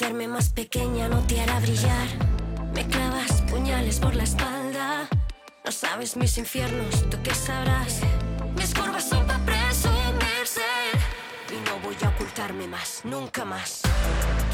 Hacerme más pequeña no te hará brillar. Me clavas puñales por la espalda. No sabes mis infiernos, tú qué sabrás. Mis curvas son para presumirse. Y no voy a ocultarme más, nunca más.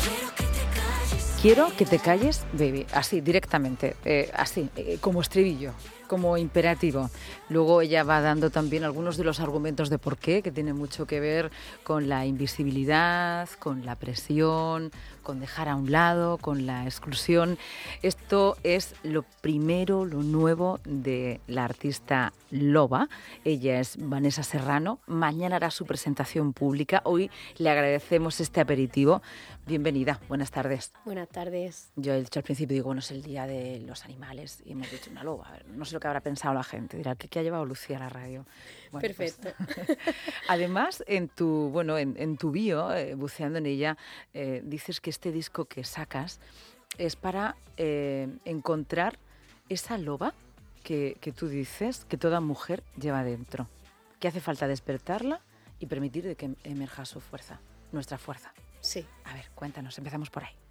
Quiero que te calles. Quiero que te calles, baby, así, directamente, eh, así, eh, como estribillo, como imperativo. Luego ella va dando también algunos de los argumentos de por qué, que tiene mucho que ver con la invisibilidad, con la presión, con dejar a un lado, con la exclusión. Esto es lo primero, lo nuevo de la artista Loba. Ella es Vanessa Serrano. Mañana hará su presentación pública. Hoy le agradecemos este aperitivo. Bienvenida, buenas tardes. Buenas tardes. Yo he dicho al principio, digo, bueno, es el día de los animales y hemos dicho una loba. A ver, no sé lo que habrá pensado la gente. Dirá, ¿qué, qué ha llevado Lucía a la radio? Bueno, pues, Perfecto. Además, en tu, bueno, en, en tu bio, eh, buceando en ella, eh, dices que este disco que sacas es para eh, encontrar esa loba que, que tú dices que toda mujer lleva dentro. Que hace falta despertarla y permitir de que emerja su fuerza, nuestra fuerza. Sí. A ver, cuéntanos, empezamos por ahí.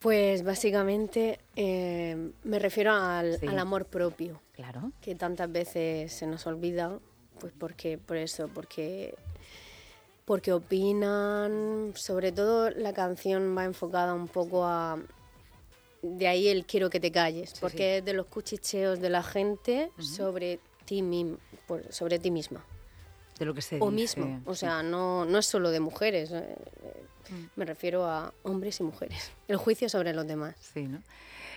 Pues básicamente eh, me refiero al, Sí. al amor propio, Claro. que tantas veces se nos olvida, pues porque, por eso, porque, porque opinan, sobre todo la canción va enfocada un poco a... De ahí el quiero que te calles, Sí, porque sí. es de los cuchicheos de la gente sobre ti mim- por- sobre ti misma. De lo que se o dice, mismo. O sea, no, no es solo de mujeres. eh, Mm. Me refiero a hombres y mujeres. El juicio sobre los demás. Sí, ¿no?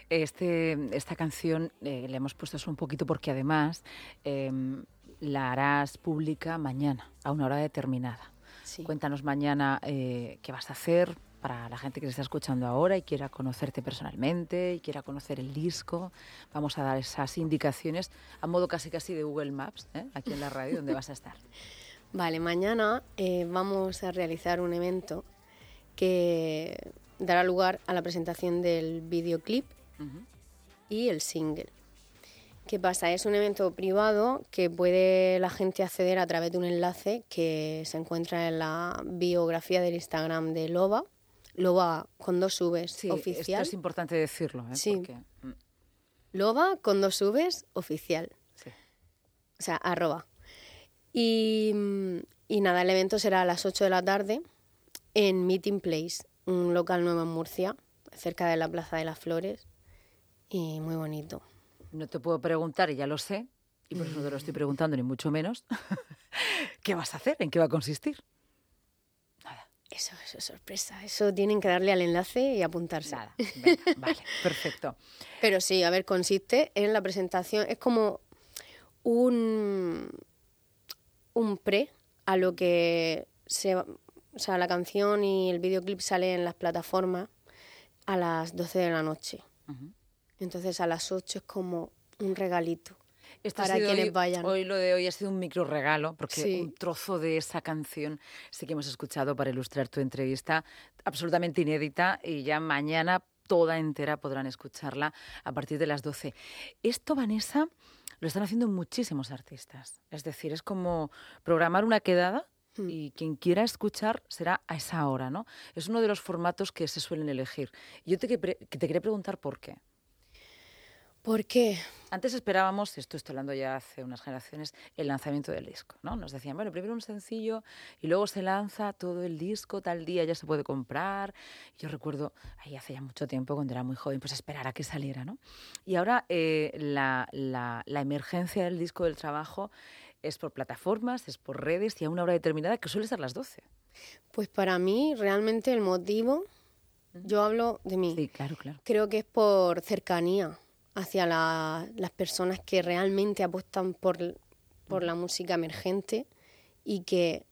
Este, esta canción eh, le hemos puesto un poquito porque además em, la harás pública mañana, a una hora determinada. Sí. Cuéntanos mañana eh, qué vas a hacer para la gente que te está escuchando ahora y quiera conocerte personalmente y quiera conocer el disco. Vamos a dar esas indicaciones a modo casi casi de Google Maps, ¿eh? aquí en la radio, donde vas a estar. Vale, mañana eh, vamos a realizar un evento que dará lugar a la presentación del videoclip y el single. ¿Qué pasa? Es un evento privado que puede la gente acceder a través de un enlace que se encuentra en la biografía del Instagram de Loba. Loba con dos Vs Sí, oficial. esto es importante decirlo, ¿eh? Sí. porque, mm, Loba con dos Vs oficial. sí. o sea, arroba. Y, mm, y nada, el evento será a las 8 de la tarde en Meeting Place, un local nuevo en Murcia, cerca de la Plaza de las Flores. Y muy bonito. No te puedo preguntar, y ya lo sé, y por eso no te lo estoy preguntando, ni mucho menos. ¿Qué vas a hacer? ¿En qué va a consistir? Nada, Eso, eso es sorpresa. Eso tienen que darle al enlace y apuntarse. nada. Venga, vale, perfecto. Pero sí, a ver, consiste en la presentación, es como un, un pre a lo que se, o sea, la canción y el videoclip sale en las plataformas a las 12 de la noche. Entonces a las 8 es como un regalito. Esto Para quienes hoy, vayan. Hoy lo de hoy ha sido un micro regalo, porque Sí. un trozo de esa canción sí que hemos escuchado para ilustrar tu entrevista, absolutamente inédita, y ya mañana toda entera podrán escucharla a partir de las 12. Esto, Vanessa, lo están haciendo muchísimos artistas. Es decir, es como programar una quedada Hmm. y quien quiera escuchar será a esa hora, ¿no? Es uno de los formatos que se suelen elegir. Yo te, que te quería preguntar por qué. ¿Por qué? Antes esperábamos, esto estoy hablando ya hace unas generaciones, el lanzamiento del disco, ¿no? Nos decían, bueno, primero un sencillo y luego se lanza todo el disco, tal día ya se puede comprar. Yo recuerdo, ahí hace ya mucho tiempo, cuando era muy joven, pues esperar a que saliera, ¿no? Y ahora eh, la, la- la emergencia del disco del trabajo es por plataformas, es por redes y a una hora determinada que suele ser las 12. Pues para mí realmente el motivo, yo hablo de mí, Sí, claro, claro. creo que es por cercanía hacia la- las personas que realmente apuestan por, por la música emergente y que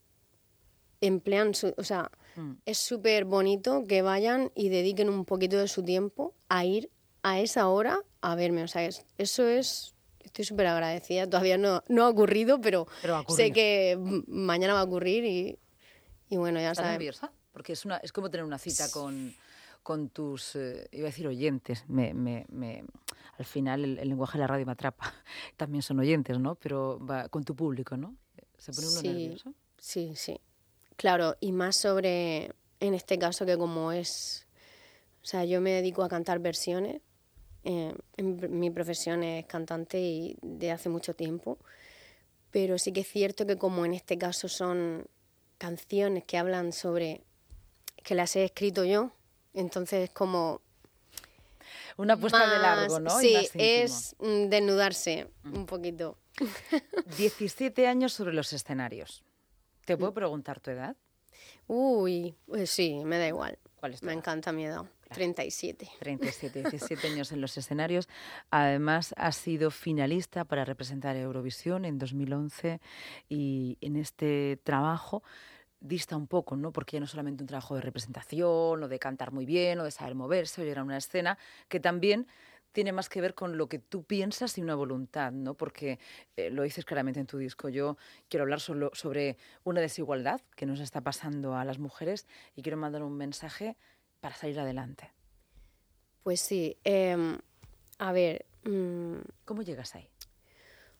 emplean su, o sea, Mm. es súper bonito que vayan y dediquen un poquito de su tiempo a ir a esa hora a verme. O sea, es- eso es... Estoy súper agradecida. Todavía no, no ha ocurrido, pero, sé que mañana va a ocurrir y, y bueno, ya ¿Estás sabes. nerviosa? Porque es, una, es como tener una cita con, con tus, eh, iba a decir oyentes, me, me, me- al final el, el lenguaje de la radio me atrapa, también son oyentes, ¿no? Pero va con tu público, ¿no? Se pone uno Sí, nervioso. Sí, sí. Claro, y más sobre, en este caso que como es, o sea, yo me dedico a cantar versiones, eh, en- mi profesión es cantante y de hace mucho tiempo, pero sí que es cierto que como en este caso son canciones que hablan sobre, que las he escrito yo, entonces es como... Una apuesta de largo, ¿no? Sí, es mm, desnudarse un poquito. 17 años sobre los escenarios. ¿Te Mm. puedo preguntar tu edad? Uy, pues sí, me da igual. ¿Cuál es tu Me edad? encanta mi edad, 37. 37, 17 años en los escenarios. Además, has sido finalista para representar a Eurovisión en 2011 y en este trabajo dista un poco, ¿no? Porque ya no es solamente un trabajo de representación o de cantar muy bien o de saber moverse o llegar a una escena, que también tiene más que ver con lo que tú piensas y una voluntad, ¿no? Porque eh, lo dices claramente en tu disco. Yo quiero hablar solo sobre una desigualdad que nos está pasando a las mujeres y quiero mandar un mensaje para salir adelante. Pues sí, em, a ver, mm, ¿Cómo llegas ahí?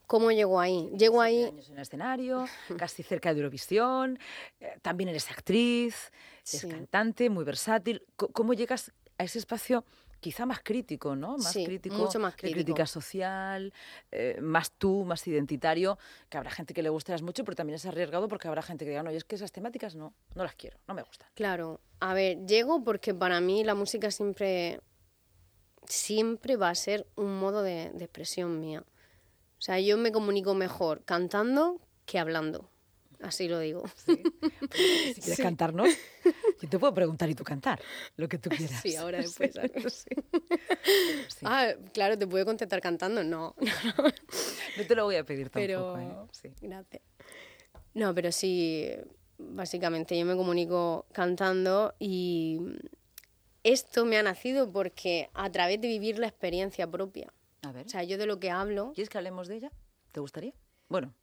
¿cómo llego ahí? Llego ahí, años en el escenario, casi cerca de Eurovisión, eh, también eres actriz, eres Sí. cantante, muy versátil. ¿Cómo llegas a ese espacio quizá más crítico, ¿no? Más Sí, crítico, mucho más de crítico. crítica social, eh, más tú, más identitario, que habrá gente que le gustarás mucho, pero también es arriesgado porque habrá gente que diga, no, y es que esas temáticas no, no las quiero, no me gustan. claro, a ver, llego porque para mí la música siempre, siempre va a ser un modo de, de expresión mía. O sea, yo me comunico mejor cantando que hablando, así lo digo. ¿sí? Si quieres cantarnos, yo te puedo preguntar y tú cantar, lo que tú quieras. Sí, ahora después. Ah, claro, te puedo contestar cantando, no. No te lo voy a pedir pero tampoco, ¿eh? Gracias. No, pero sí, básicamente yo me comunico cantando y esto me ha nacido porque a través de vivir la experiencia propia. A ver. O sea, yo de lo que hablo, ¿Quieres que hablemos de ella? ¿Te gustaría? Bueno,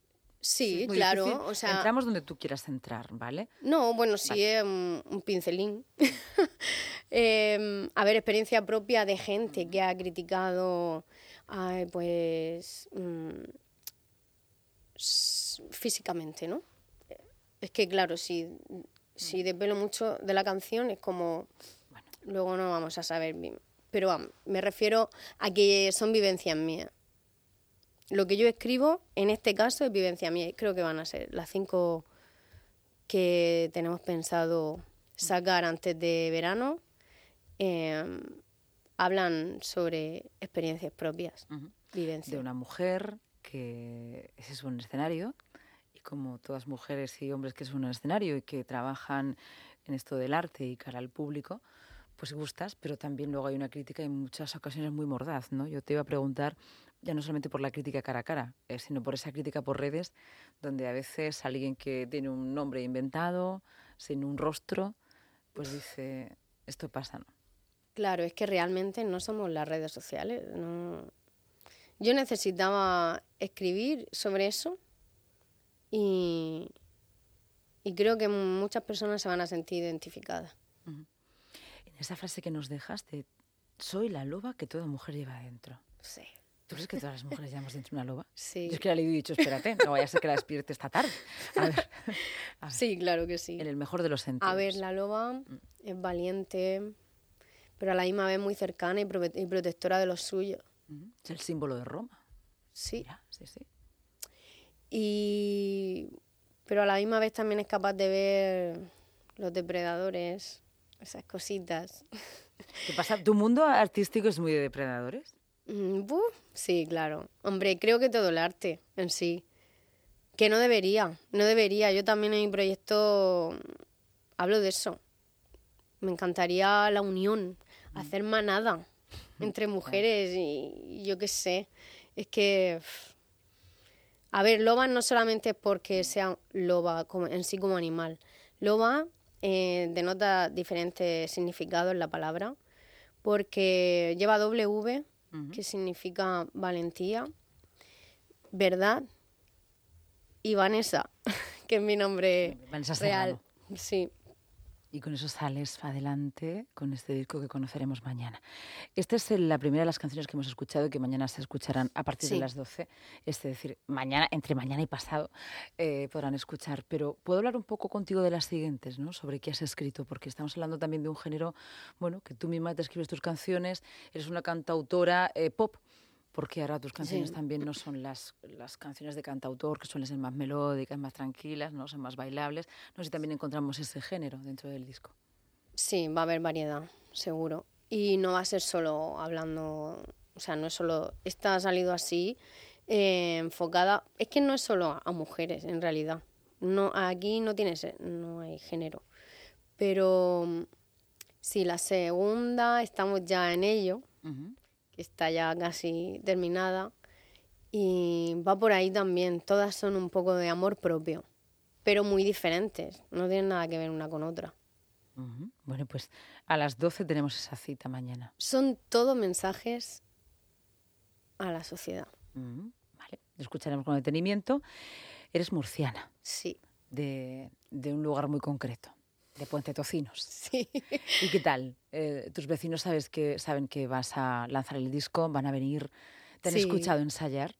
sí, muy claro, difícil. o sea, Entramos donde tú quieras entrar, ¿vale? no, bueno, sí es un, un pincelín. Em, a ver, experiencia propia de gente que ha criticado, ay, pues, mm, físicamente, ¿no? Es que, claro, si, si desvelo mucho de la canción es como, Bueno. luego no vamos a saber bien. Pero vamos, me refiero a que son vivencias mías. Lo que yo escribo, en este caso, es vivencia mía. y Creo que van a ser las cinco que tenemos pensado sacar antes de verano. eh, hablan sobre experiencias propias, vivencias. De una mujer que es un escenario y como todas mujeres y hombres que es un escenario y que trabajan en esto del arte y cara al público, pues gustas, pero también luego hay una crítica en muchas ocasiones muy mordaz, ¿no? Yo te iba a preguntar, ya no solamente por la crítica cara a cara, eh, sino por esa crítica por redes, donde a veces alguien que tiene un nombre inventado, sin un rostro, pues dice, esto pasa, ¿no? Claro, es que realmente no somos las redes sociales. no. Yo necesitaba escribir sobre eso y, y creo que muchas personas se van a sentir identificadas. En esa frase que nos dejaste, soy la loba que toda mujer lleva dentro. Sí. ¿Tú crees que todas las mujeres llevamos dentro una loba? Sí. Yo es que la he leído y he dicho, espérate, no vaya a ser que la despierte esta tarde. A ver, a ver, Sí, claro que sí. en el mejor de los sentidos. A ver, la loba es valiente, pero a la misma vez muy cercana y, protectora de los suyos. Es el símbolo de Roma. Sí. Mira, sí, sí. Y pero a la misma vez también es capaz de ver los depredadores, esas cositas. ¿Qué pasa? ¿Tu mundo artístico es muy de depredadores? Mm, buf, sí, claro. Hombre, creo que todo el arte en sí. Que no debería, no debería. Yo también en mi proyecto hablo de eso. Me encantaría la unión, hacer manada entre mujeres y, yo qué sé. Es que... A ver, loba no solamente es porque sea loba en sí como animal. Loba eh, denota diferentes significados en la palabra, porque lleva doble V, que significa valentía, verdad, y Vanessa, que es mi nombre real. Sí. Y con eso sales adelante con este disco que conoceremos mañana. Esta es la primera de las canciones que hemos escuchado y que mañana se escucharán a partir de las 12. Es decir, mañana, entre mañana y pasado, eh, podrán escuchar. Pero puedo hablar un poco contigo de las siguientes, ¿no? Sobre qué has escrito, porque estamos hablando también de un género, bueno, que tú misma te escribes tus canciones, eres una cantautora eh, pop porque ahora tus canciones también no son las, las canciones de cantautor, que suelen ser más melódicas, más tranquilas, no son más bailables. No sé si también encontramos ese género dentro del disco. Sí, va a haber variedad, seguro. Y no va a ser solo hablando, o sea, no es solo, esta ha salido así, eh, enfocada, es que no es solo a mujeres en realidad. No, aquí no, tiene, no hay género. Pero sí, la segunda, estamos ya en ello que está ya casi terminada. Y va por ahí también. Todas son un poco de amor propio, pero muy diferentes. No tienen nada que ver una con otra. Bueno, pues a las 12 tenemos esa cita mañana. Son todos mensajes a la sociedad. Vale, lo escucharemos con detenimiento. Eres murciana. Sí. De, de un lugar muy concreto de Puente Tocinos. Sí. ¿Y qué tal? Eh, ¿Tus vecinos sabes que, saben que vas a lanzar el disco? ¿Van a venir? ¿Te han escuchado ensayar?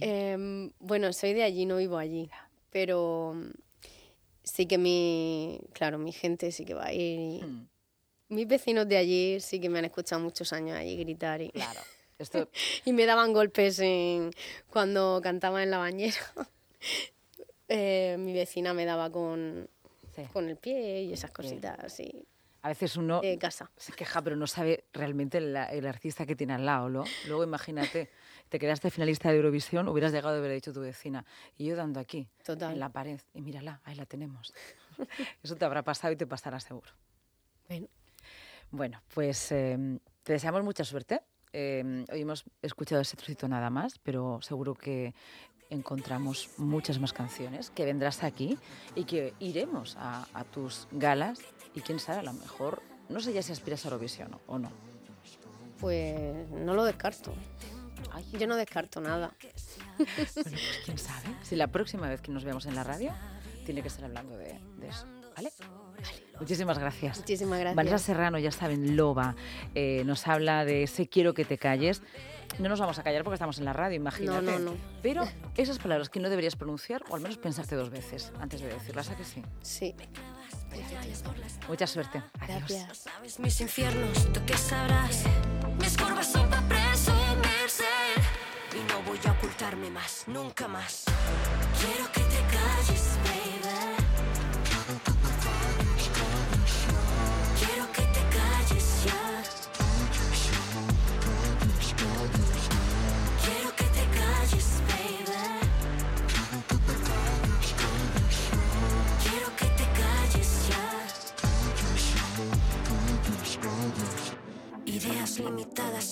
Em, bueno, soy de allí, no vivo allí. Pero sí que mi, claro, mi gente sí que va a ir. Hmm. Mis vecinos de allí sí que me han escuchado muchos años allí gritar. Y, claro. y me daban golpes en, cuando cantaba en la bañera. Eh, mi vecina me daba con, con el pie y esas cositas así. A veces uno casa. se queja, pero no sabe realmente el, artista que tiene al lado. ¿no? Luego imagínate, te quedaste finalista de Eurovisión, hubieras llegado de haber dicho tu vecina. Y yo dando aquí, en la pared, y mírala, ahí la tenemos. Eso te habrá pasado y te pasará seguro. Bueno, bueno pues em, te deseamos mucha suerte. Em, hoy hemos escuchado ese trocito nada más, pero seguro que encontramos muchas más canciones, que vendrás aquí y que iremos a, tus galas y quién sabe, a lo mejor, no sé ya si aspiras a Eurovisión o no. Pues no lo descarto. yo no descarto nada. bueno, pues quién sabe. Si la próxima vez que nos veamos en la radio, tiene que estar hablando de, eso. ¿Vale? Muchísimas gracias. Muchísimas gracias. Vanessa Serrano, ya saben, Loba, eh, nos habla de ese quiero que te calles. No nos vamos a callar porque estamos en la radio, imagínate. No, no, no. Pero esas palabras que no deberías pronunciar, o al menos pensarte dos veces antes de decirlas, ¿a que sí? Sí. Mucha suerte. Adiós. Gracias. sabes mis infiernos, tú qué sabrás. Mis curvas son para presumirse. Y no voy a ocultarme más, nunca más. Quiero que te calles, baby.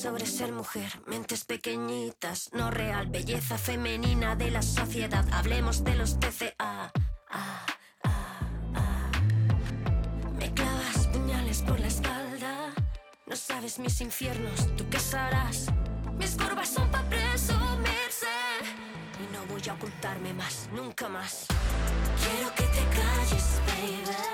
Sobre ser mujer, mentes pequeñitas, no real, belleza femenina de la sociedad. Hablemos de los TCA. Ah, ah, ah, Me clavas puñales por la espalda. No sabes mis infiernos, ¿tú qué sabrás? Mis curvas son para presumirse. Y no voy a ocultarme más, nunca más. Quiero que te calles, baby.